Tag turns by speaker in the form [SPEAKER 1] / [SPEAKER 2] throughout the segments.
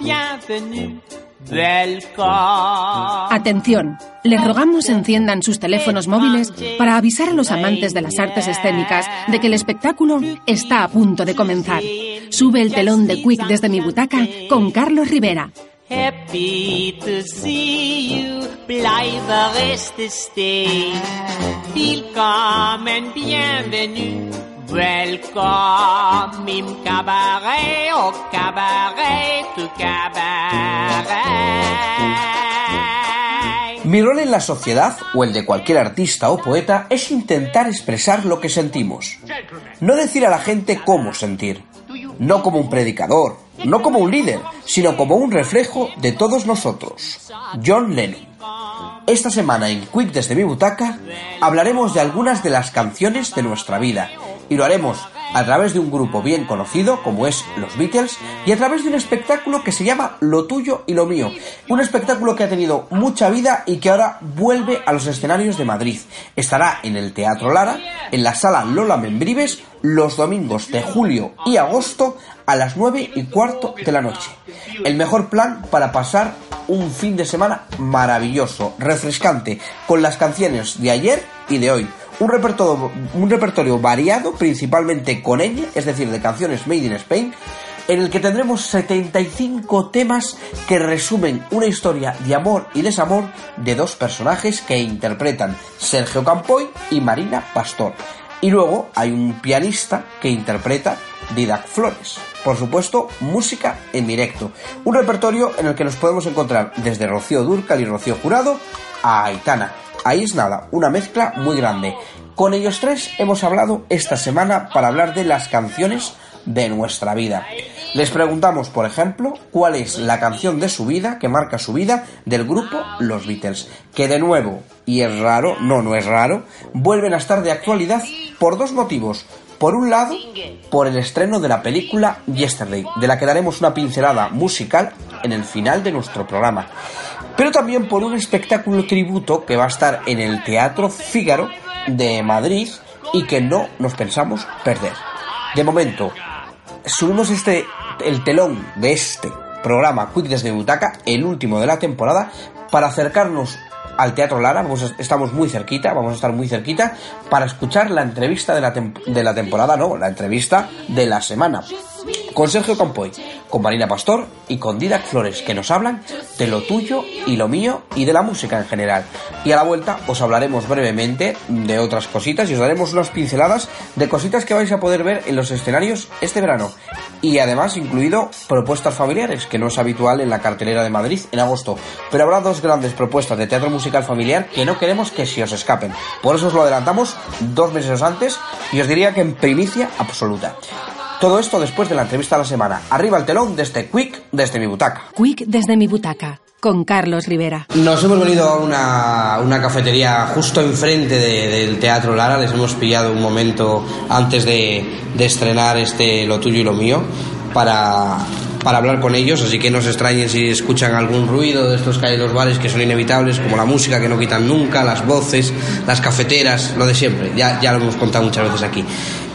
[SPEAKER 1] Bienvenue.
[SPEAKER 2] Atención, les rogamos enciendan sus teléfonos móviles para avisar a los amantes de las artes escénicas de que el espectáculo está a punto de comenzar. Sube el telón de Quick desde mi butaca con Carlos Rivera.
[SPEAKER 1] Bienvenue. Cabaret.
[SPEAKER 3] Mi rol en la sociedad, o el de cualquier artista o poeta, es intentar expresar lo que sentimos. No decir a la gente cómo sentir. No como un predicador, no como un líder, sino como un reflejo de todos nosotros. John Lennon. Esta semana en Quick desde mi butaca hablaremos de algunas de las canciones de nuestra vida y lo haremos a través de un grupo bien conocido como es los Beatles y a través de un espectáculo que se llama Lo tuyo y lo mío. Un espectáculo que ha tenido mucha vida y que ahora vuelve a los escenarios de Madrid. Estará en el Teatro Lara, en la sala Lola Membrives, los domingos de julio y agosto a las 9 y cuarto de la noche. El mejor plan para pasar un fin de semana maravilloso, refrescante, con las canciones de ayer y de hoy un repertorio, variado, principalmente con ella, es decir, de canciones made in Spain, en el que tendremos 75 temas que resumen una historia de amor y desamor de dos personajes que interpretan Sergio Campoy y Marina Pastor. Y luego hay un pianista que interpreta Didac Flores. Por supuesto, música en directo. Un repertorio en el que nos podemos encontrar desde Rocío Durcal y Rocío Jurado a Aitana, Ahí es nada, una mezcla muy grande. Con ellos tres hemos hablado esta semana para hablar de las canciones de nuestra vida. Les preguntamos, por ejemplo, cuál es la canción de su vida que marca su vida del grupo Los Beatles, que de nuevo, y es raro, no, no es raro, vuelven a estar de actualidad por dos motivos. Por un lado, por el estreno de la película Yesterday, de la que daremos una pincelada musical en el final de nuestro programa pero también por un espectáculo tributo que va a estar en el Teatro Fígaro de Madrid y que no nos pensamos perder. De momento, subimos este el telón de este programa Quick desde Butaca, el último de la temporada, para acercarnos al Teatro Lara, estamos muy cerquita, vamos a estar muy cerquita, para escuchar la entrevista de la, de la temporada, no, la entrevista de la semana con Sergio Campoy, con Marina Pastor y con Didac Flores, que nos hablan de lo tuyo y lo mío y de la música en general. Y a la vuelta os hablaremos brevemente de otras cositas y os daremos unas pinceladas de cositas que vais a poder ver en los escenarios este verano. Y además incluido propuestas familiares, que no es habitual en la cartelera de Madrid en agosto. Pero habrá dos grandes propuestas de teatro musical familiar que no queremos que se os escapen. Por eso os lo adelantamos dos meses antes y os diría que en primicia absoluta. Todo esto después de la entrevista de la semana. Arriba el telón de este Quick desde mi butaca.
[SPEAKER 2] Quick desde mi butaca con Carlos Rivera.
[SPEAKER 3] Nos hemos venido a una, una cafetería justo enfrente del Teatro Lara. Les hemos pillado un momento antes de, de estrenar este Lo tuyo y lo mío para, para hablar con ellos, así que no se extrañen si escuchan algún ruido de estos que hay en los bares que son inevitables, como la música que no quitan nunca, las voces, las cafeteras, lo de siempre, ya, ya lo hemos contado muchas veces aquí.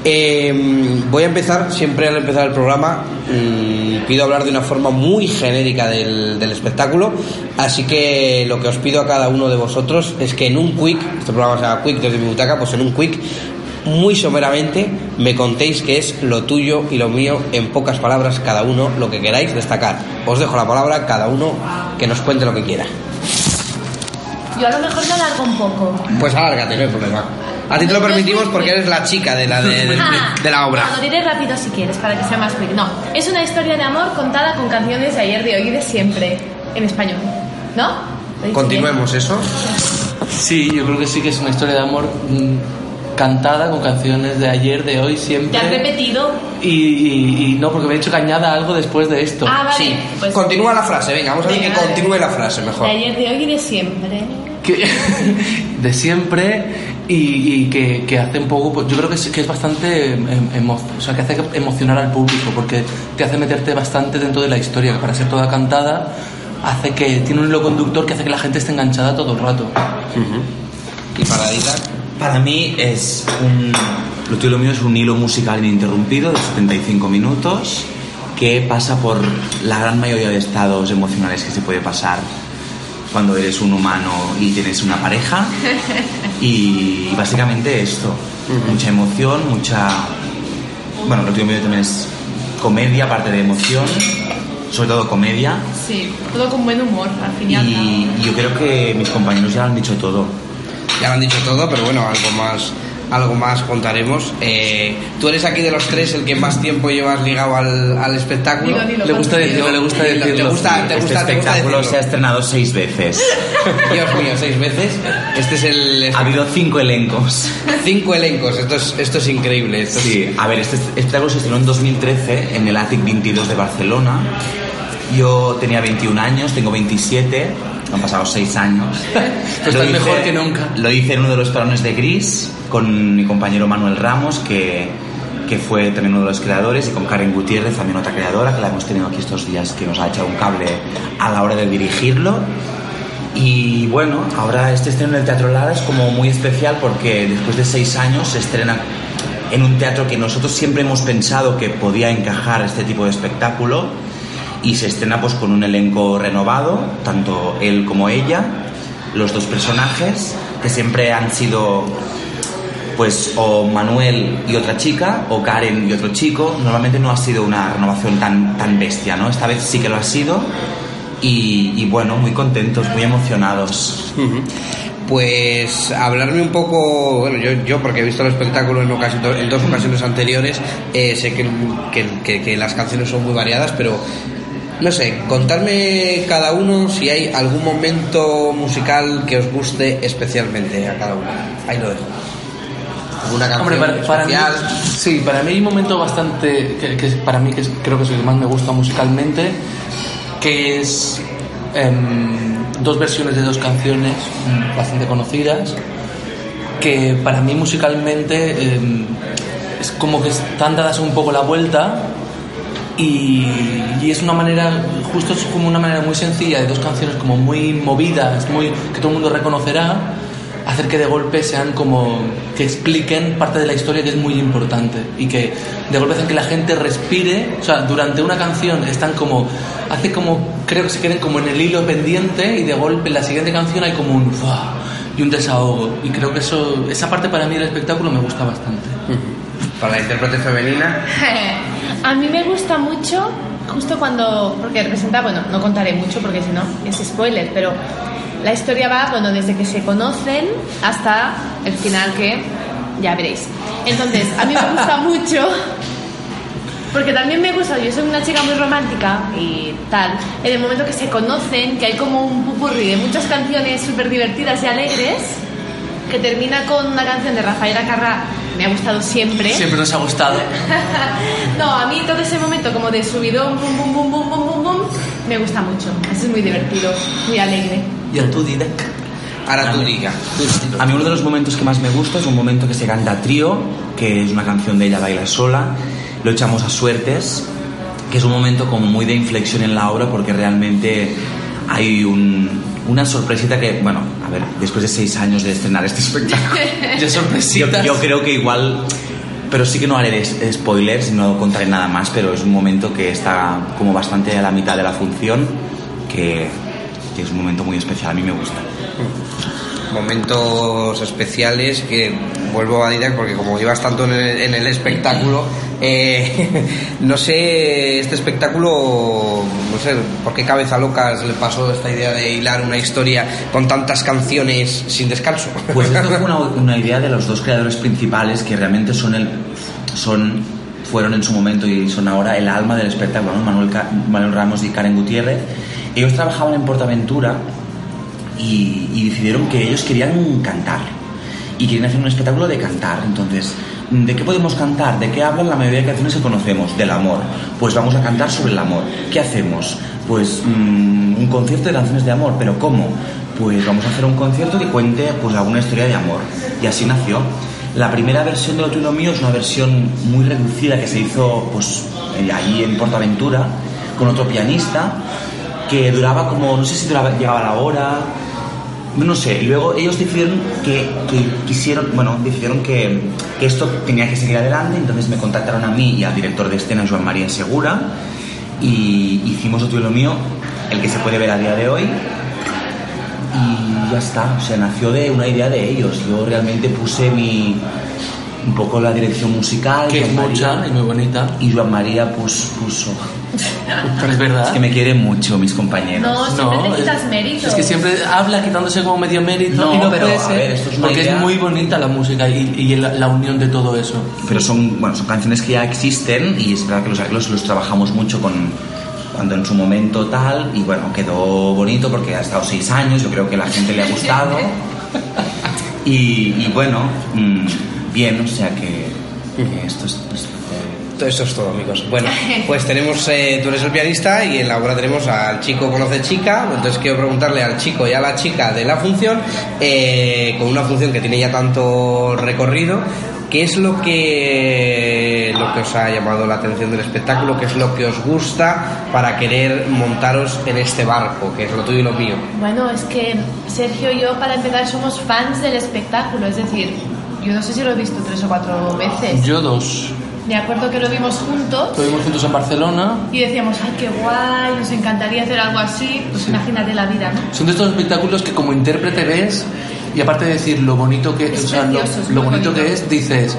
[SPEAKER 3] Em, voy a empezar, siempre al empezar el programa, mm, pido hablar de una forma muy genérica del, del, espectáculo, así que lo que os pido a cada uno de vosotros es que en un quick, este programa se llama quick desde mi butaca, pues en un quick, muy someramente, me contéis qué es lo tuyo y lo mío, en pocas palabras cada uno, lo que queráis destacar. Os dejo la palabra, cada uno que nos cuente lo que quiera.
[SPEAKER 4] Yo a lo mejor me alargo un poco.
[SPEAKER 3] Pues alárgate, no hay problema. A ti te lo permitimos porque eres la chica de la, de, de,
[SPEAKER 4] Ah,
[SPEAKER 3] de la obra.
[SPEAKER 4] Lo diré rápido si quieres, para que sea más quick. No, es una historia de amor contada con canciones de ayer, de hoy y de siempre, en español. ¿No? ¿Lo he dicho
[SPEAKER 3] Continuemos eso.
[SPEAKER 5] Sí, yo creo que sí que es una historia de amor mm, cantada con canciones de ayer, de hoy, siempre.
[SPEAKER 4] ¿Ya has repetido?
[SPEAKER 5] Y, y- y no, porque me he dicho que añada algo después de esto.
[SPEAKER 4] Ah, vale.
[SPEAKER 3] Sí,
[SPEAKER 4] Pues-
[SPEAKER 3] continúa la frase, venga, vamos a ver que continúe la frase mejor.
[SPEAKER 4] De ayer, de hoy y de siempre.
[SPEAKER 5] Que- de siempre y, y que, que hace un poco, pues, yo creo que es, que es bastante em- emo- o sea, que hace emocionar al público porque te hace meterte bastante dentro de la historia, que para ser toda cantada hace que tiene un hilo conductor que hace que la gente esté enganchada todo el rato.
[SPEAKER 3] Y para Didac,
[SPEAKER 6] Para mí es un... Lo tuyo y lo mío es un hilo musical ininterrumpido de 75 minutos que pasa por la gran mayoría de estados emocionales que se puede pasar cuando eres un humano y tienes una pareja. Y básicamente esto, mucha emoción, mucha... Bueno, lo último medio también es comedia, aparte de emoción, sobre todo comedia.
[SPEAKER 4] Sí, todo con buen humor, al fin y al cabo.
[SPEAKER 6] Y y yo creo que mis compañeros ya lo han dicho todo.
[SPEAKER 3] Ya lo han dicho todo, pero bueno, algo más, algo más contaremos. Eh, Tú eres aquí de los tres el que más tiempo llevas ligado al, al espectáculo.
[SPEAKER 4] Dilo, dilo,
[SPEAKER 5] Le gusta decirlo, le gusta decirlo.
[SPEAKER 3] ¿Te gusta, te
[SPEAKER 6] este
[SPEAKER 3] gusta, te gusta
[SPEAKER 6] espectáculo
[SPEAKER 3] decirlo?
[SPEAKER 6] se ha estrenado seis veces.
[SPEAKER 3] Dios mío, seis veces. Este es el...
[SPEAKER 6] ha habido cinco elencos.
[SPEAKER 3] Cinco elencos, esto es, esto es increíble. Esto es-
[SPEAKER 6] Sí, a ver, este espectáculo se estrenó en 2013 en el Atic 22 de Barcelona. Yo tenía 21 años, tengo 27, han pasado 6 años.
[SPEAKER 5] Pues estás
[SPEAKER 6] hice-
[SPEAKER 5] mejor que nunca.
[SPEAKER 6] Lo hice en uno de los parones de Gris con mi compañero Manuel Ramos, que, que fue también uno de los creadores, y con Karen Gutiérrez, también otra creadora, que la hemos tenido aquí estos días, que nos ha echado un cable a la hora de dirigirlo. Y bueno, ahora este estreno en el Teatro Lara es como muy especial porque después de seis años se estrena en un teatro que nosotros siempre hemos pensado que podía encajar este tipo de espectáculo y se estrena pues con un elenco renovado, tanto él como ella, los dos personajes que siempre han sido pues o Manuel y otra chica o Karen y otro chico. Normalmente no ha sido una renovación tan, tan bestia, ¿no? Esta vez sí que lo ha sido y, y bueno, muy contentos, muy emocionados.
[SPEAKER 3] Pues hablarme un poco, bueno, yo, yo porque he visto el espectáculo en, dos ocasiones anteriores, eh, sé que, que- que- que las canciones son muy variadas, pero no sé, contarme cada uno si hay algún momento musical que os guste especialmente a cada uno. Ahí lo dejo. ¿Alguna canción
[SPEAKER 5] Hombre, para, para mí,
[SPEAKER 3] especial?
[SPEAKER 5] sí, para mí hay un momento bastante, que, para mí que es- creo que es el que más me gusta musicalmente, que es em, dos versiones de dos canciones mm, bastante conocidas, que para mí musicalmente em, es como que están dadas un poco la vuelta y, y es una manera, justo es como una manera muy sencilla de dos canciones como muy movidas, muy que todo el mundo reconocerá, hacer que de golpe sean como que expliquen parte de la historia que es muy importante y que de golpe hacen que la gente respire, o sea, durante una canción están como hace como creo que se queden como en el hilo pendiente y de golpe en la siguiente canción hay como un ¡fua! y un desahogo y creo que eso esa parte para mí del espectáculo me gusta bastante.
[SPEAKER 3] Para la intérprete femenina,
[SPEAKER 4] A mí me gusta mucho, justo cuando, porque representa, bueno, no contaré mucho porque si no es spoiler, pero la historia va, bueno, desde que se conocen hasta el final que ya veréis. Entonces, a mí me gusta mucho, porque también me gusta, yo soy una chica muy romántica y tal, en el momento que se conocen, que hay como un pupurri de muchas canciones súper divertidas y alegres, que termina con una canción de Rafaela Carrà, me ha gustado siempre.
[SPEAKER 5] Siempre nos ha gustado.
[SPEAKER 4] no, a mí todo ese momento como de subidón, bum, bum, bum, bum, bum, bum, bum, me gusta mucho. Eso es muy divertido, muy alegre.
[SPEAKER 5] Y a tu Didek.
[SPEAKER 3] ahora tú diga. tú-
[SPEAKER 6] A mí uno de los momentos que más me gusta es un momento que se canta a trío, que es una canción de ella baila sola, lo echamos a suertes, que es un momento como muy de inflexión en la obra porque realmente hay un- una sorpresita que, bueno, a ver, después de seis años de estrenar este espectáculo, yo,
[SPEAKER 5] sorpresitas.
[SPEAKER 6] yo creo que igual, pero sí que no haré spoilers, no contaré nada más, pero es un momento que está como bastante a la mitad de la función, que, que es un momento muy especial, a mí me gusta.
[SPEAKER 3] momentos especiales que vuelvo a Didac porque como llevas tanto en el, en el espectáculo eh, no sé este espectáculo no sé por qué cabeza loca se le pasó esta idea de hilar una historia con tantas canciones sin descanso
[SPEAKER 6] Pues esto fue una, una idea de los dos creadores principales que realmente son el son fueron en su momento y son ahora el alma del espectáculo, ¿no? Manuel, Manuel Ramos y Karen Gutiérrez. Ellos trabajaban en Portaventura y, y decidieron que ellos querían cantar y querían hacer un espectáculo de cantar. Entonces, ¿de qué podemos cantar? ¿De qué hablan la mayoría de canciones que conocemos? Del amor. Pues vamos a cantar sobre el amor. ¿Qué hacemos? Pues mm, un concierto de canciones de amor. ¿Pero cómo? Pues vamos a hacer un concierto que cuente pues alguna historia de amor. Y así nació. La primera versión de Lo tuyo mío es una versión muy reducida que se hizo pues allí en Portaventura con otro pianista que duraba como, no sé si duraba, llegaba la hora, no sé, y luego ellos decidieron que, que quisieron, bueno, decidieron que, que esto tenía que seguir adelante, entonces me contactaron a mí y al director de escena, Joan María Segura, y hicimos otro y lo mío, el que se puede ver a día de hoy. Y ya está, o sea, nació de una idea de ellos. Yo realmente puse mi un poco la dirección musical.
[SPEAKER 5] Que es mucha y muy bonita.
[SPEAKER 6] Y Joan María pues, puso...
[SPEAKER 5] Es verdad.
[SPEAKER 6] Es que me quieren mucho mis compañeros.
[SPEAKER 4] No, siempre quitas mérito.
[SPEAKER 5] Es que siempre habla quitándose como medio mérito
[SPEAKER 6] No,
[SPEAKER 5] y no
[SPEAKER 6] pero,
[SPEAKER 5] puede
[SPEAKER 6] a ver, esto es una
[SPEAKER 5] porque
[SPEAKER 6] idea-
[SPEAKER 5] es muy bonita la música y, y la, la unión de todo eso.
[SPEAKER 6] Pero son, bueno, son canciones que ya existen y es verdad que los arreglos los trabajamos mucho con cuando en su momento tal y bueno, quedó bonito porque ha estado seis años, yo creo que la gente le ha gustado y, y bueno, mm, bien, o sea que, que esto es...
[SPEAKER 3] Eso es todo, amigos. Bueno, pues tenemos, eh, tú eres el pianista y en la obra tenemos al chico conoce chica. Entonces quiero preguntarle al chico y a la chica de la función, eh, con una función que tiene ya tanto recorrido, ¿qué es lo que, lo que os ha llamado la atención del espectáculo? ¿Qué es lo que os gusta para querer montaros en este barco, que es lo tuyo y lo mío?
[SPEAKER 4] Bueno, es que Sergio y yo, para empezar, somos fans del espectáculo. Es decir, yo no sé si lo he visto tres o cuatro veces.
[SPEAKER 5] Yo dos.
[SPEAKER 4] Me acuerdo que lo vimos juntos
[SPEAKER 5] Lo vimos juntos en Barcelona.
[SPEAKER 4] y decíamos, ay, qué guay, nos encantaría hacer algo así. Pues imagínate la vida, ¿no?
[SPEAKER 5] Son de estos espectáculos que como intérprete ves y aparte de decir lo bonito que,
[SPEAKER 4] Es
[SPEAKER 5] o sea, lo,
[SPEAKER 4] es
[SPEAKER 5] bonito
[SPEAKER 4] bonito.
[SPEAKER 5] que es, dices,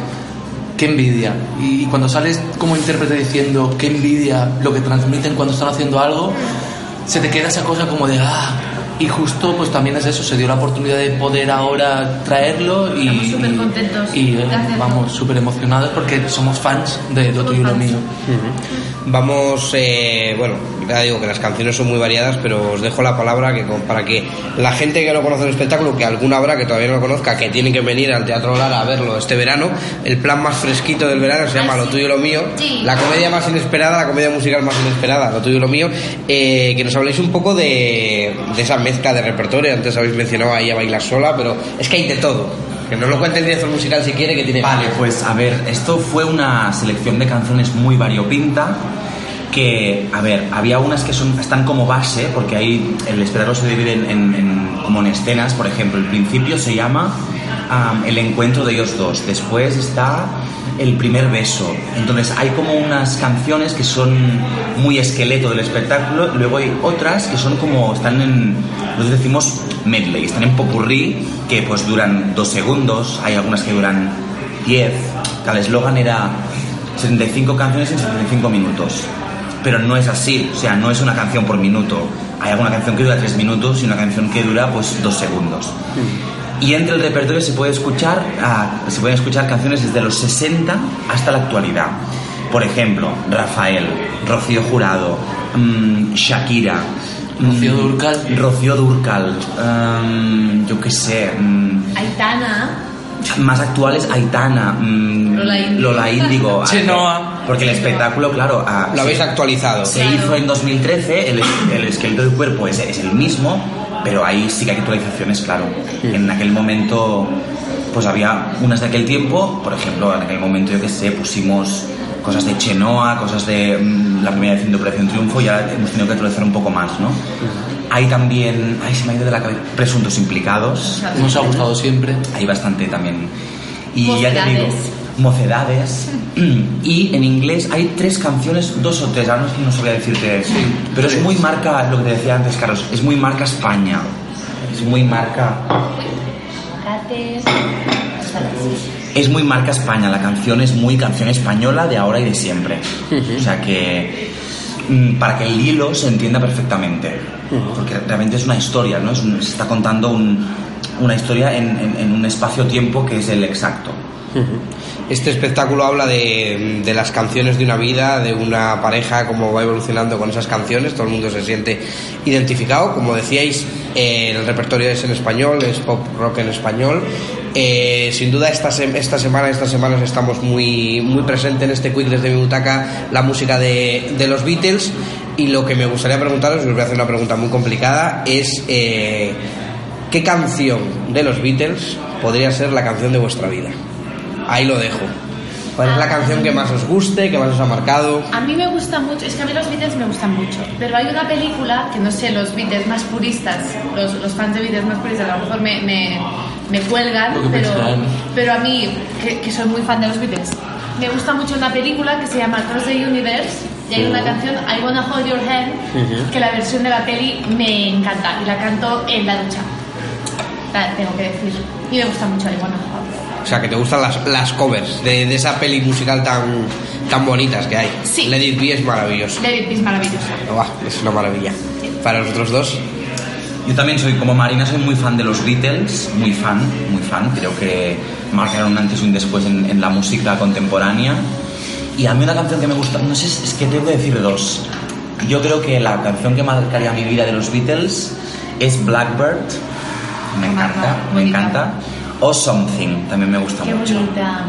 [SPEAKER 5] qué envidia. Y, y cuando sales como intérprete diciendo qué envidia lo que transmiten cuando están haciendo algo, se te queda esa cosa como de ah. Y justo pues también es eso, se dio la oportunidad de poder ahora traerlo y,
[SPEAKER 4] Estamos súper contentos
[SPEAKER 5] y, eh, vamos súper emocionados porque somos fans de lo tuyo y lo mío.
[SPEAKER 3] Vamos, eh, bueno, ya digo que las canciones son muy variadas, pero os dejo la palabra que con- para que la gente que no conoce el espectáculo, que alguna habrá que todavía no lo conozca, que tienen que venir al Teatro Lara a verlo este verano, el plan más fresquito del verano se llama Lo tuyo y lo mío,
[SPEAKER 4] Sí.
[SPEAKER 3] la comedia más inesperada, la comedia musical más inesperada, Lo tuyo y lo mío, eh, que nos habléis un poco de, de esa mezcla de repertorio, antes habéis mencionado ahí a bailar sola, pero es que hay de todo. Que nos lo cuente el director musical si quiere, que tiene...
[SPEAKER 6] Vale, pues a ver, esto fue una selección de canciones muy variopinta que, a ver, había unas que son, están como base, porque ahí el esperarlo se divide en, en- en- como en escenas, por ejemplo, el principio se llama am, El encuentro de ellos dos, después está El primer beso, entonces hay como unas canciones que son muy esqueleto del espectáculo, luego hay otras que son como, están en, nosotros decimos medley, están en popurrí, que pues duran dos segundos, hay algunas que duran 10, el eslogan era 75 canciones en 75 minutos. Pero no es así, o sea, no es una canción por minuto. Hay alguna canción que dura 3 minutos y una canción que dura pues 2 segundos. Y entre el repertorio se puede escuchar, ah, se pueden escuchar canciones desde los 60 hasta la actualidad. Por ejemplo, Rafael, Rocío Jurado, mm, Shakira, mm,
[SPEAKER 5] Rocío Dúrcal.
[SPEAKER 6] Rocío Dúrcal, mm, yo qué sé,
[SPEAKER 4] Aitana,
[SPEAKER 6] más actuales Aitana, mm,
[SPEAKER 4] Lola Índigo.
[SPEAKER 5] Chenoa.
[SPEAKER 6] porque el espectáculo, claro, ah,
[SPEAKER 3] Lo habéis
[SPEAKER 6] se-
[SPEAKER 3] actualizado.
[SPEAKER 6] se
[SPEAKER 4] Claro.
[SPEAKER 6] hizo en 2013, el, el esqueleto del cuerpo es, es el mismo, pero ahí sí que hay actualizaciones, claro. En aquel momento, pues había unas de aquel tiempo, por ejemplo, en aquel momento, yo qué sé, pusimos cosas de Chenoa, cosas de mm, la primera edición de Operación Triunfo, y ahora hemos tenido que actualizar un poco más, ¿no? Hay también, ay, se me ha ido de la cabeza, presuntos implicados,
[SPEAKER 5] Nos ha gustado siempre.
[SPEAKER 6] hay bastante también. Y ya te digo, mocedades. Y en inglés hay tres canciones, dos o tres, ahora no, es que no sabría decirte. pero es muy marca, lo que te decía antes, Carlos, es muy marca España. Es muy marca. Es muy marca España, la canción es muy canción española de ahora y de siempre. O sea que. mm, Para que el hilo se entienda perfectamente. Porque realmente es una historia, ¿no? Es un- se está contando un- una historia en- en- en un espacio-tiempo que es el exacto.
[SPEAKER 3] Este espectáculo habla de, las canciones de una vida, de una pareja, cómo va evolucionando con esas canciones, todo el mundo se siente identificado, como decíais, el repertorio es en español, es pop rock en español. Eh, sin duda esta, esta semana, estas semanas estamos muy, muy presentes en este quick desde mi butaca, la música de, los Beatles y lo que me gustaría preguntaros, os voy a hacer una pregunta muy complicada, es eh, ¿qué canción de los Beatles podría ser la canción de vuestra vida? Ahí lo dejo. ¿Cuál es la canción que más os guste, que más os ha marcado?
[SPEAKER 4] A mí me gusta mucho, es que a mí los Beatles me gustan mucho, pero hay una película que no sé, los Beatles más puristas, los, los fans de Beatles más puristas, a lo mejor me, me, me cuelgan, pero, pero a mí, que, que soy muy fan de los Beatles, me gusta mucho una película que se llama Cross the Universe, Y hay una canción, I Wanna Hold Your Hand, que la versión de la peli me encanta y la canto en la ducha. La tengo que decir. Y me gusta mucho I Wanna Hold Your Hand.
[SPEAKER 7] O sea, que te gustan las, las covers de, de esa peli musical tan, tan bonitas que hay.
[SPEAKER 4] Sí.
[SPEAKER 7] Let Be es maravilloso.
[SPEAKER 4] David es maravillosa.
[SPEAKER 7] Buah, es una maravilla. Para nosotros dos,
[SPEAKER 6] Yo también soy, como Marina, soy muy fan de los Beatles, muy fan, muy fan. Creo que marcaron un antes y un después en, en la música contemporánea. Y a mí una canción que me gusta, no sé, es que tengo que decir dos. Yo creo que la canción que marcaría mi vida de los Beatles es Blackbird, me encanta, me
[SPEAKER 4] Bonita.
[SPEAKER 6] encanta. O Something, también me gusta
[SPEAKER 4] Qué
[SPEAKER 6] mucho.
[SPEAKER 4] bonita.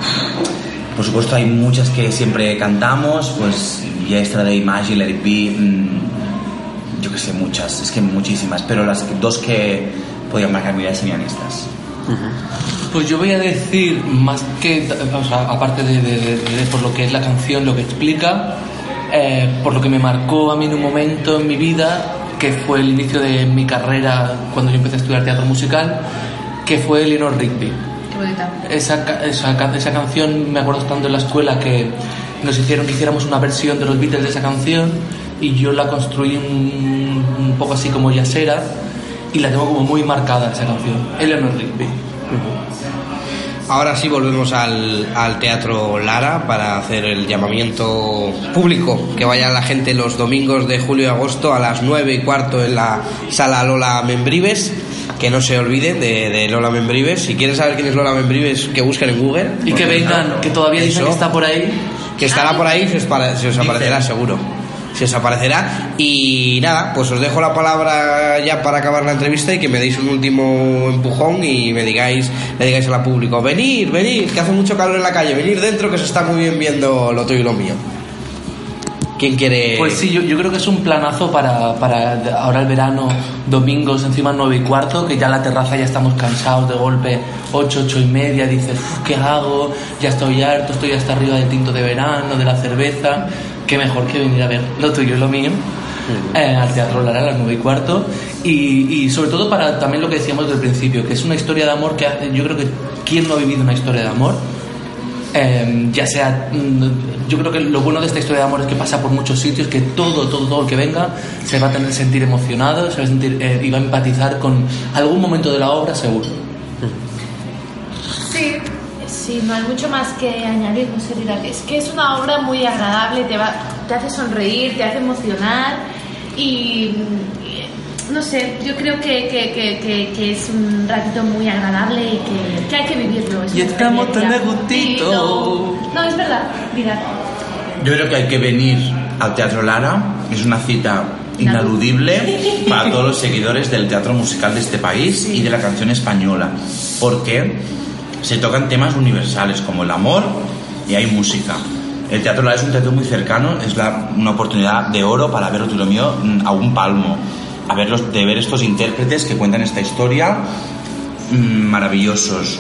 [SPEAKER 6] Por supuesto hay muchas que siempre cantamos, pues Yesterday, Magic, Let It Be, mm, yo que sé, muchas, es que muchísimas, pero las dos que podían marcar mi vida serían estas.
[SPEAKER 5] Pues yo voy a decir, más que, o sea, aparte de, de- de- de por lo que es la canción, lo que explica, eh, por lo que me marcó a mí en un momento en mi vida, que fue el inicio de mi carrera cuando yo empecé a estudiar teatro musical, que fue Eleanor Rigby. Esa, esa, esa canción, me acuerdo estando en la escuela que nos hicieron que hiciéramos una versión de los Beatles de esa canción y yo la construí un, un poco así como yasera y la tengo como muy marcada esa canción, Eleanor Rigby.
[SPEAKER 7] Ahora sí volvemos al, al Teatro Lara para hacer el llamamiento público, que vaya la gente los domingos de julio y agosto a las 9 y cuarto en la sala Lola Membrives, que no se olviden de, de Lola Membrives. Si quieren saber quién es Lola Membrives, que busquen en Google.
[SPEAKER 5] Y que vengan, que todavía dicen que está por ahí.
[SPEAKER 7] Que estará por ahí, se os, para- se os aparecerá seguro. Se os aparecerá. Y nada, pues os dejo la palabra ya para acabar la entrevista y que me deis un último empujón y me digáis, le digáis al público, venir, venir, que hace mucho calor en la calle, venir dentro que se está muy bien viendo lo tuyo y lo mío. ¿Quién quiere...?
[SPEAKER 5] Pues sí, yo, yo creo que es un planazo para, para ahora el verano, domingos encima 9 y cuarto, que ya la terraza ya estamos cansados de golpe, 8, 8 y media, dices, "Uf, ¿qué hago? Ya estoy harto, estoy hasta arriba del tinto de verano, de la cerveza, qué mejor que venir a ver lo tuyo y lo mío. eh, al Teatro Lara a las 9 y cuarto y, y sobre todo para también lo que decíamos desde el principio que es una historia de amor que hace- yo creo que quién no ha vivido una historia de amor Eh, ya sea, mm, yo creo que lo bueno de esta historia de amor es que pasa por muchos sitios, que todo, todo, todo el que venga se va a tener sentir emocionado, se va a sentir eh, y va a empatizar con algún momento de la obra seguro.
[SPEAKER 4] Sí, sí, no hay mucho más que añadir, no sé, es que es una obra muy agradable, te, va, te hace sonreír, te hace emocionar y, no sé, yo creo que, que, que, que- que es un ratito muy agradable y que, que hay que vivirlo. es
[SPEAKER 5] Y estamos tan a gustito.
[SPEAKER 4] No, es verdad, dirá.
[SPEAKER 6] Yo creo que hay que venir al Teatro Lara, es una cita inaludible para todos los seguidores del teatro musical de este país y de la canción española, porque se tocan temas universales como el amor y hay música. El Teatro Lara es un teatro muy cercano, es la- una oportunidad de oro para ver lo mío a un palmo, a verlos, de ver estos intérpretes que cuentan esta historia mm, maravillosos.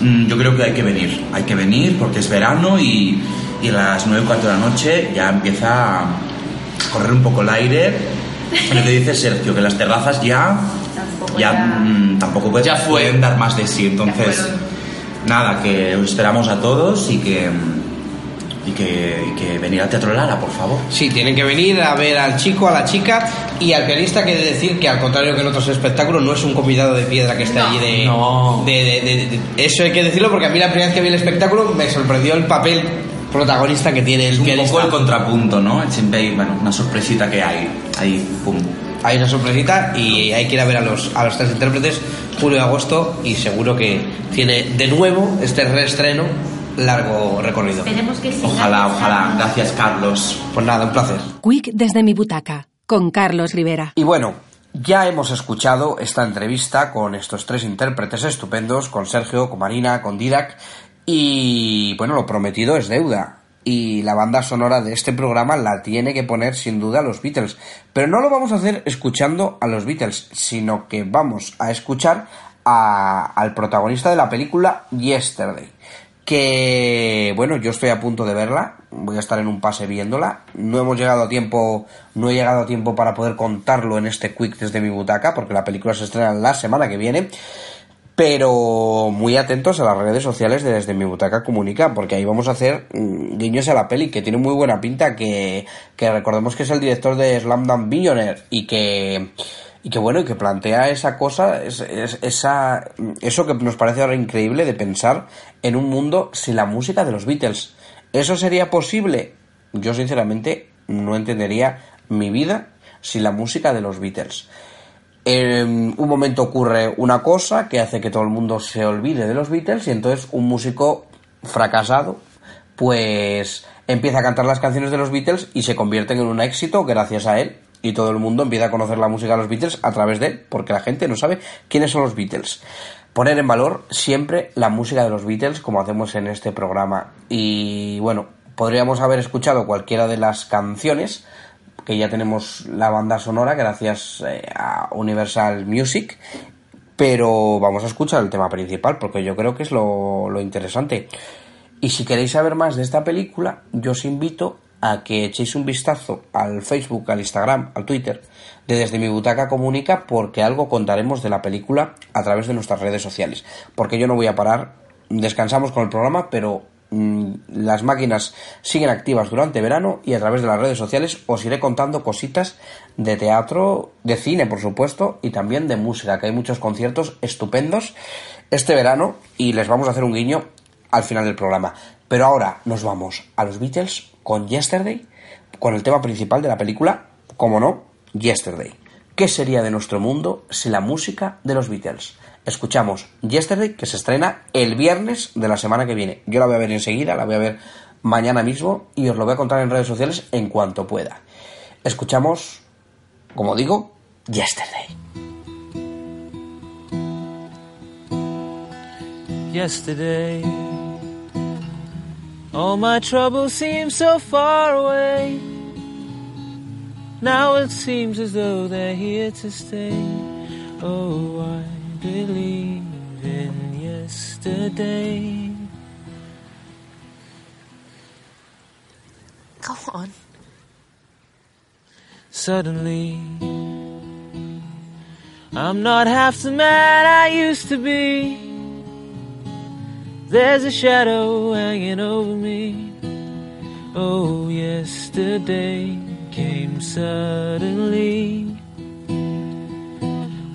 [SPEAKER 6] Mm, Yo creo que hay que venir, hay que venir porque es verano y, y a las 9 4 de la noche ya empieza a correr un poco el aire. Lo que dice Sergio, que las terrazas ya,
[SPEAKER 4] Tampoco
[SPEAKER 6] ya,
[SPEAKER 4] ya-
[SPEAKER 6] mm, tampoco pueden,
[SPEAKER 5] Ya fue.
[SPEAKER 6] pueden dar más de sí. Entonces, nada, que os esperamos a todos y que, y que, y que venir al Teatro Lara, por favor.
[SPEAKER 7] Sí, tienen que venir a ver al chico, a la chica y al pianista que de decir que al contrario que en otros espectáculos no es un convidado de piedra que está
[SPEAKER 4] No.
[SPEAKER 7] allí de,
[SPEAKER 5] No.
[SPEAKER 7] de- de- de- de- Eso hay que decirlo porque a mí la primera vez que vi el espectáculo me sorprendió el papel protagonista que tiene el
[SPEAKER 6] Es un
[SPEAKER 7] pianista.
[SPEAKER 6] poco el contrapunto, ¿no? Siempre hay bueno, una sorpresita que hay. Ahí, pum.
[SPEAKER 7] Hay una sorpresita y hay que ir a ver a los, a los tres intérpretes julio y agosto y seguro que tiene de nuevo este reestreno largo recorrido.
[SPEAKER 4] Esperemos que sí.
[SPEAKER 6] Ojalá, ojalá. Gracias, Carlos.
[SPEAKER 7] Pues nada, un placer.
[SPEAKER 2] Quick desde mi butaca, con Carlos Rivera.
[SPEAKER 3] Y bueno, ya hemos escuchado esta entrevista con estos tres intérpretes estupendos, con Sergio, con Marina, con Didac, y bueno, lo prometido es deuda. Y la banda sonora de este programa la tiene que poner sin duda los Beatles. Pero no lo vamos a hacer escuchando a los Beatles, sino que vamos a escuchar a- al protagonista de la película Yesterday. Que bueno, yo estoy a punto de verla, voy a estar en un pase viéndola. No hemos llegado a tiempo, no he llegado a tiempo para poder contarlo en este quick desde mi butaca, porque la película se estrena la semana que viene. pero muy atentos a las redes sociales de Desde mi Butaca Comunica, porque ahí vamos a hacer mm, guiños a la peli, que tiene muy buena pinta, que, que recordemos que es el director de Slam Dunk Billionaire y que y que bueno, y que plantea esa cosa, es, es- esa, eso que nos parece ahora increíble de pensar en un mundo sin la música de los Beatles. ¿Eso sería posible? Yo sinceramente no entendería mi vida sin la música de los Beatles. En un momento ocurre una cosa que hace que todo el mundo se olvide de los Beatles y entonces un músico fracasado pues empieza a cantar las canciones de los Beatles y se convierten en un éxito gracias a él y todo el mundo empieza a conocer la música de los Beatles a través de él porque la gente no sabe quiénes son los Beatles. Poner en valor siempre la música de los Beatles como hacemos en este programa y bueno, podríamos haber escuchado cualquiera de las canciones que ya tenemos la banda sonora gracias eh, a Universal Music pero vamos a escuchar el tema principal porque yo creo que es lo, lo interesante. Y si queréis saber más de esta película, yo os invito a que echéis un vistazo al Facebook, al Instagram, al Twitter de Desde mi Butaca Comunica porque algo contaremos de la película a través de nuestras redes sociales. Porque yo no voy a parar, descansamos con el programa, pero mm, las máquinas siguen activas durante verano y a través de las redes sociales os iré contando cositas de teatro, de cine por supuesto y también de música, que hay muchos conciertos estupendos este verano y les vamos a hacer un guiño al final del programa. Pero ahora nos vamos a los Beatles con Yesterday, con el tema principal de la película, como no, Yesterday. ¿Qué sería de nuestro mundo sin la música de los Beatles? Escuchamos Yesterday, que se estrena el viernes de la semana que viene. Yo la voy a ver enseguida, la voy a ver mañana mismo y os lo voy a contar en redes sociales en cuanto pueda. Escuchamos, como digo, Yesterday.
[SPEAKER 8] yesterday. All my troubles seem so far away. Now it seems as though they're here to stay. Oh, I believe in yesterday.
[SPEAKER 9] Go on.
[SPEAKER 8] Suddenly, I'm not half the man I used to be. There's a shadow hanging over me. Oh, yesterday came suddenly.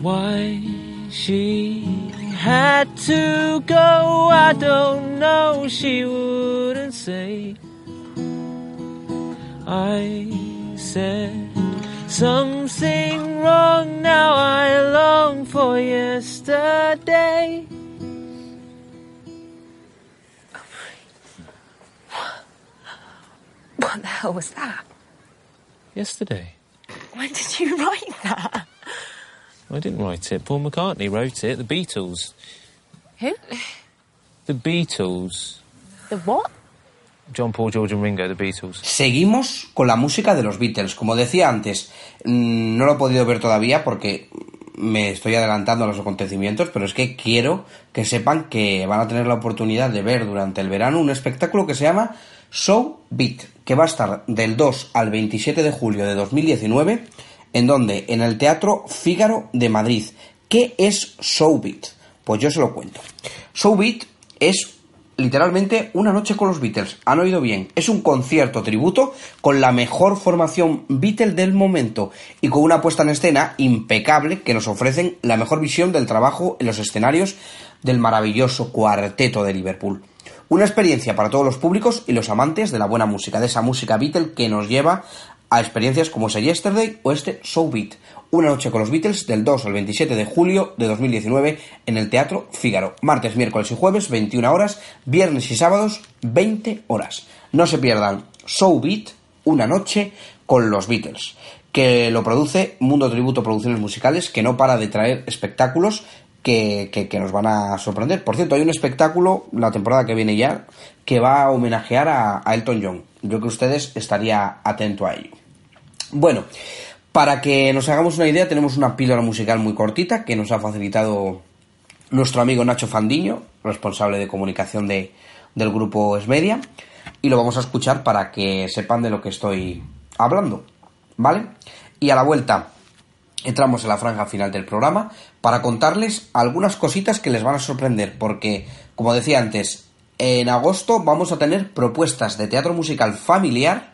[SPEAKER 8] Why she had to go, I don't know. She wouldn't say. I said something wrong. Now I long for yesterday.
[SPEAKER 9] What the hell was that?
[SPEAKER 8] Yesterday.
[SPEAKER 9] When did you write that?
[SPEAKER 8] I didn't write it. Paul McCartney wrote it. The Beatles.
[SPEAKER 9] Who?
[SPEAKER 8] The Beatles.
[SPEAKER 9] The what?
[SPEAKER 8] John Paul, George and Ringo, the Beatles.
[SPEAKER 3] Seguimos con la música de los Beatles. Como decía antes, mm, no lo he podido ver todavía porque me estoy adelantando a los acontecimientos, pero es que quiero que sepan que van a tener la oportunidad de ver durante el verano un espectáculo que se llama Show Beat, que va a estar del 2 al 27 de julio de 2019, en donde en el Teatro Fígaro de Madrid. ¿Qué es Show Beat? Pues yo se lo cuento. Show Beat es literalmente una noche con los Beatles. Han oído bien. Es un concierto tributo con la mejor formación Beatle del momento y con una puesta en escena impecable que nos ofrecen la mejor visión del trabajo en los escenarios del maravilloso cuarteto de Liverpool. Una experiencia para todos los públicos y los amantes de la buena música, de esa música Beatle que nos lleva a experiencias como ese Yesterday o este Show Beat. Una noche con los Beatles del 2 al 27 de julio de 2019 en el Teatro Fígaro. Martes, miércoles y jueves 21 horas, viernes y sábados 20 horas. No se pierdan Show Beat, una noche con los Beatles, que lo produce Mundo Tributo Producciones Musicales, que no para de traer espectáculos que, nos van a sorprender. Por cierto, hay un espectáculo la temporada que viene ya que va a homenajear a, Elton John. Yo que ustedes estaría atento a ello. Bueno, para que nos hagamos una idea, tenemos una píldora musical muy cortita que nos ha facilitado nuestro amigo Nacho Fandiño, responsable de comunicación de, del grupo Esmedia, y lo vamos a escuchar para que sepan de lo que estoy hablando, ¿vale? Y a la vuelta entramos en la franja final del programa para contarles algunas cositas que les van a sorprender, porque, como decía antes, en agosto vamos a tener propuestas de teatro musical familiar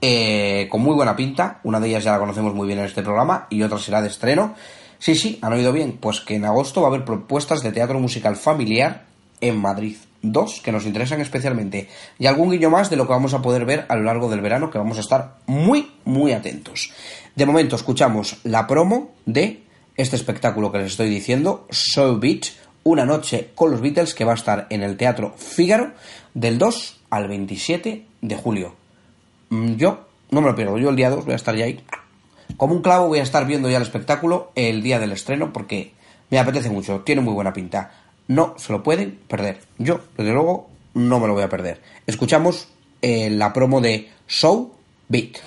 [SPEAKER 3] eh, con muy buena pinta. Una de ellas ya la conocemos muy bien en este programa y otra será de estreno. Sí, sí, han oído bien. Pues que en agosto va a haber propuestas de teatro musical familiar en Madrid. Dos que nos interesan especialmente. Y algún guiño más de lo que vamos a poder ver a lo largo del verano, que vamos a estar muy, muy atentos. De momento escuchamos la promo de este espectáculo que les estoy diciendo, So Beach, una noche con los Beatles, que va a estar en el Teatro Fígaro del 2 al 27 de julio. Mm, Yo no me lo pierdo, yo el día 2 voy a estar ya ahí. Como un clavo voy a estar viendo ya el espectáculo el día del estreno porque me apetece mucho, tiene muy buena pinta. No se lo pueden perder. Yo, desde luego, no me lo voy a perder. Escuchamos eh, la promo de Show Beat.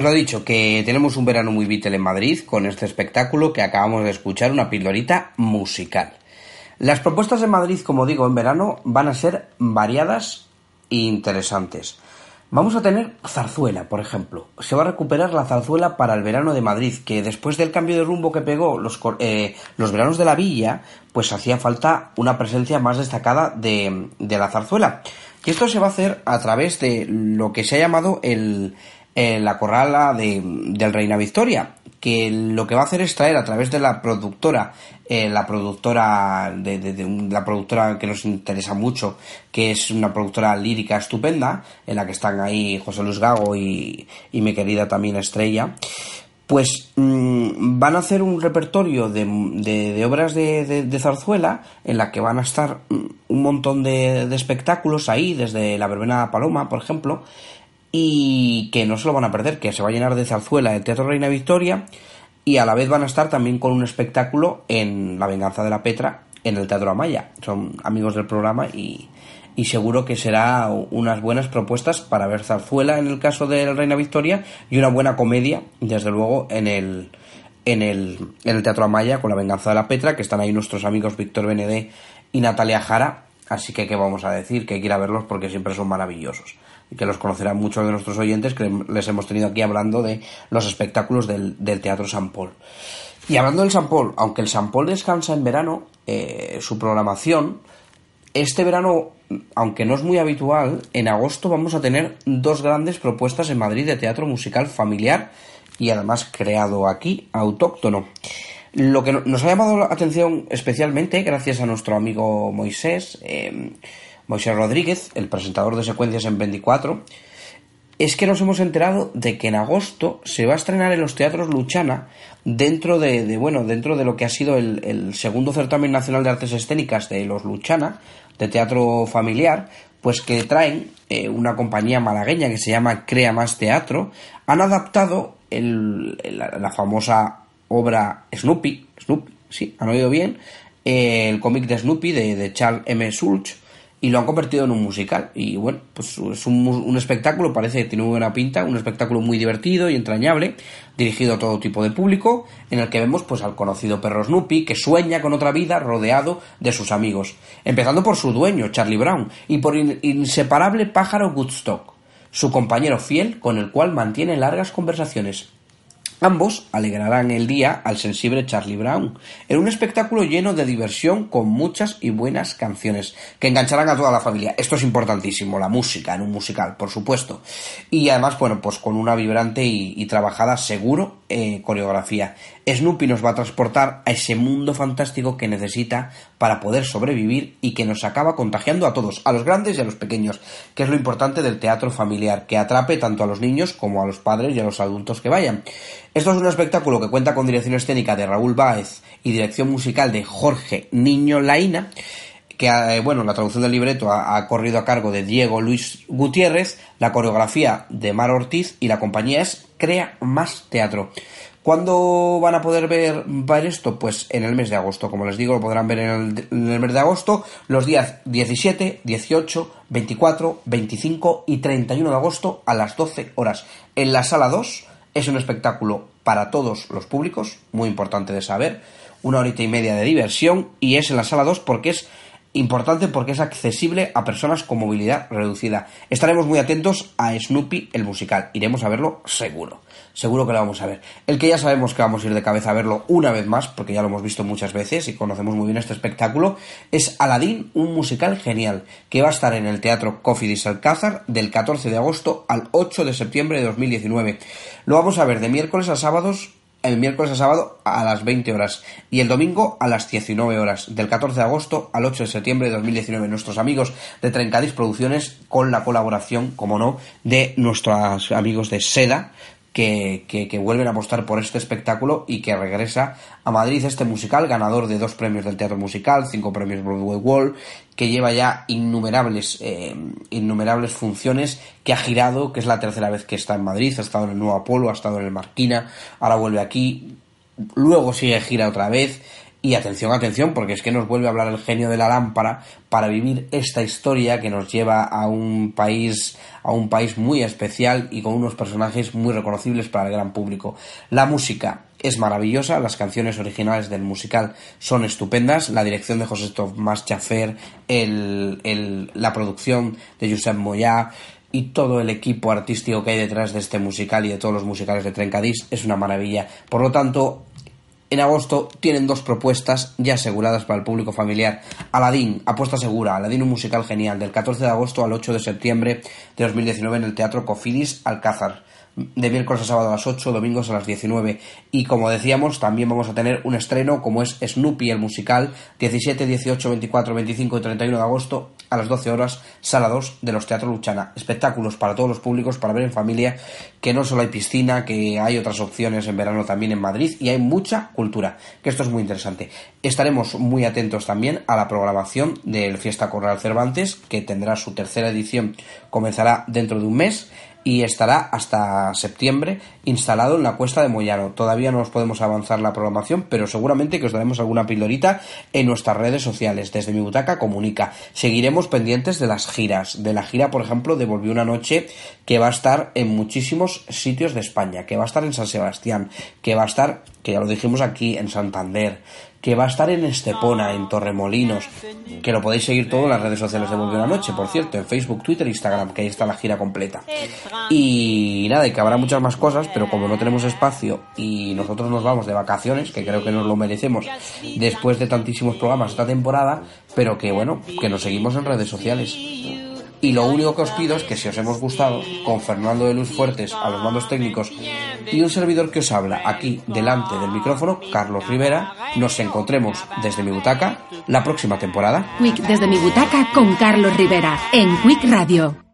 [SPEAKER 3] Pues lo dicho, que tenemos un verano muy Beatle en Madrid con este espectáculo que acabamos de escuchar, una pildorita musical. Las propuestas en Madrid, como digo, en verano van a ser variadas e interesantes. Vamos a tener zarzuela, por ejemplo. Se va a recuperar la zarzuela para el verano de Madrid, que después del cambio de rumbo que pegó los, eh, los veranos de la villa, pues hacía falta una presencia más destacada de, de la zarzuela. Y esto se va a hacer a través de lo que se ha llamado el, eh, la corrala de, del Reina Victoria, que lo que va a hacer es traer a través de la productora, eh, la productora de, de- de la productora que nos interesa mucho, que es una productora lírica estupenda, en la que están ahí José Luis Gago y, y mi querida también Estrella, pues mm, van a hacer un repertorio de, de- de obras de, de- zarzuela en la que van a estar mm, un montón de espectáculos ahí, desde la verbena Paloma, por ejemplo, y que no se lo van a perder, que se va a llenar de zarzuela el Teatro Reina Victoria y a la vez van a estar también con un espectáculo en La Venganza de la Petra en el Teatro Amaya. Son amigos del programa y, y seguro que será unas buenas propuestas para ver zarzuela en el caso del Reina Victoria y una buena comedia, desde luego, en el, en el, en el Teatro Amaya con La Venganza de la Petra, que están ahí nuestros amigos Víctor Benedé y Natalia Jara. Así que, ¿qué vamos a decir? Que hay que ir a verlos porque siempre son maravillosos. Que los conocerán muchos de nuestros oyentes que les hemos tenido aquí hablando de los espectáculos del, del Teatro San Paul. Y hablando del San Paul, aunque el San Paul descansa en verano, eh, su programación, este verano, aunque no es muy habitual, en agosto vamos a tener dos grandes propuestas en Madrid de teatro musical familiar y además creado aquí, autóctono. Lo que no- nos ha llamado la atención especialmente, gracias a nuestro amigo Moisés, eh, Moisés Rodríguez, el presentador de secuencias en 24, es que nos hemos enterado de que en agosto se va a estrenar en los teatros Luchana dentro de, bueno dentro de lo que ha sido el, segundo certamen nacional de artes escénicas de los Luchana de teatro familiar pues que traen eh, una compañía malagueña que se llama Crea Más Teatro. Han adaptado la, famosa obra Snoopy Snoopy sí han oído bien eh, el cómic de Snoopy de, de Charles M. Schulz y lo han convertido en un musical. Y bueno, pues es un, un espectáculo, parece que tiene muy buena pinta, un espectáculo muy divertido y entrañable, dirigido a todo tipo de público, en el que vemos pues al conocido perro Snoopy, que sueña con otra vida rodeado de sus amigos, empezando por su dueño, Charlie Brown, y por el inseparable pájaro Woodstock, su compañero fiel con el cual mantiene largas conversaciones. Ambos alegrarán el día al sensible Charlie Brown, en un espectáculo lleno de diversión con muchas y buenas canciones que engancharán a toda la familia. Esto es importantísimo, la música en un musical, por supuesto. Y además, bueno, pues con una vibrante y, trabajada seguro eh, coreografía. Snoopy nos va a transportar a ese mundo fantástico que necesita para poder sobrevivir y que nos acaba contagiando a todos, a los grandes y a los pequeños, que es lo importante del teatro familiar, que atrape tanto a los niños como a los padres y a los adultos que vayan. Esto es un espectáculo que cuenta con dirección escénica de Raúl Báez y dirección musical de Jorge Niño Laína que eh, bueno, la traducción del libreto ha, ha, corrido a cargo de Diego Luis Gutiérrez, la coreografía de Mar Ortiz y la compañía es Crea Más Teatro. ¿Cuándo van a poder ver, ver esto? Pues en el mes de agosto, como les digo, lo podrán ver en el, en el mes de agosto, los días 17, 18, 24, 25 y 31 de agosto a las 12 horas. En la sala 2 es un espectáculo para todos los públicos, muy importante de saber, una horita y media de diversión y es en la sala 2 porque es Importante porque es accesible a personas con movilidad reducida. Estaremos muy atentos a Snoopy el musical. Iremos a verlo seguro. Seguro que lo vamos a ver. El que ya sabemos que vamos a ir de cabeza a verlo una vez más, porque ya lo hemos visto muchas veces y conocemos muy bien este espectáculo, es Aladdin, un musical genial, que va a estar en el Teatro Cofidis Alcázar del 14 de agosto al 8 de septiembre de 2019. Lo vamos a ver de miércoles a sábados el miércoles a sábado a las 20 horas y el domingo a las 19 horas, del 14 de agosto al 8 de septiembre de 2019. Nuestros amigos de Trencadis Producciones con la colaboración, como no, de nuestros amigos de Seda, que, que, que, vuelven a apostar por este espectáculo y que regresa a Madrid este musical, ganador de dos premios del teatro musical, cinco premios Broadway Wall, que lleva ya innumerables, eh, innumerables funciones, que ha girado, que es la tercera vez que está en Madrid, ha estado en el Nuevo Apolo, ha estado en el Marquina, ahora vuelve aquí, luego sigue gira otra vez, y atención, atención, porque es que nos vuelve a hablar el genio de la lámpara para vivir esta historia que nos lleva a un país, a un país muy especial y con unos personajes muy reconocibles para el gran público. La música es maravillosa, las canciones originales del musical son estupendas, la dirección de José Tomás Chafer, el, el, la producción de Josep Moyá, y todo el equipo artístico que hay detrás de este musical y de todos los musicales de Trencadís es una maravilla. Por lo tanto, en agosto tienen dos propuestas ya aseguradas para el público familiar. Aladín, apuesta segura, Aladín un musical genial, del 14 de agosto al 8 de septiembre de 2019 en el Teatro Cofidis Alcázar. De miércoles a sábado a las 8, domingos a las 19. Y como decíamos, también vamos a tener un estreno como es Snoopy el musical, 17, 18, 24, 25 y 31 de agosto a las 12 horas, sala 2 de los Teatros Luchana. Espectáculos para todos los públicos, para ver en familia, que no solo hay piscina, que hay otras opciones en verano también en Madrid y hay mucha cultura, que esto es muy interesante. Estaremos muy atentos también a la programación del Fiesta Corral Cervantes, que tendrá su tercera edición, comenzará dentro de un mes y estará hasta septiembre instalado en la cuesta de Moyano. Todavía no os podemos avanzar la programación, pero seguramente que os daremos alguna pildorita en nuestras redes sociales. Desde mi butaca comunica. Seguiremos pendientes de las giras. De la gira, por ejemplo, de Volvió una noche que va a estar en muchísimos sitios de España, que va a estar en San Sebastián, que va a estar, que ya lo dijimos aquí, en Santander, que va a estar en Estepona, en Torremolinos, que lo podéis seguir todo en las redes sociales de Volvió una Noche, por cierto, en Facebook, Twitter Instagram, que ahí está la gira completa. Y nada, y que habrá muchas más cosas, pero como no tenemos espacio y nosotros nos vamos de vacaciones, que creo que nos lo merecemos después de tantísimos programas esta temporada, pero que bueno, que nos seguimos en redes sociales. Y lo único que os pido es que si os hemos gustado, con Fernando de Luz Fuertes a los mandos técnicos y un servidor que os habla aquí delante del micrófono, Carlos Rivera, nos encontremos desde mi butaca la próxima temporada.
[SPEAKER 2] Quick desde mi butaca con Carlos Rivera en Quick Radio.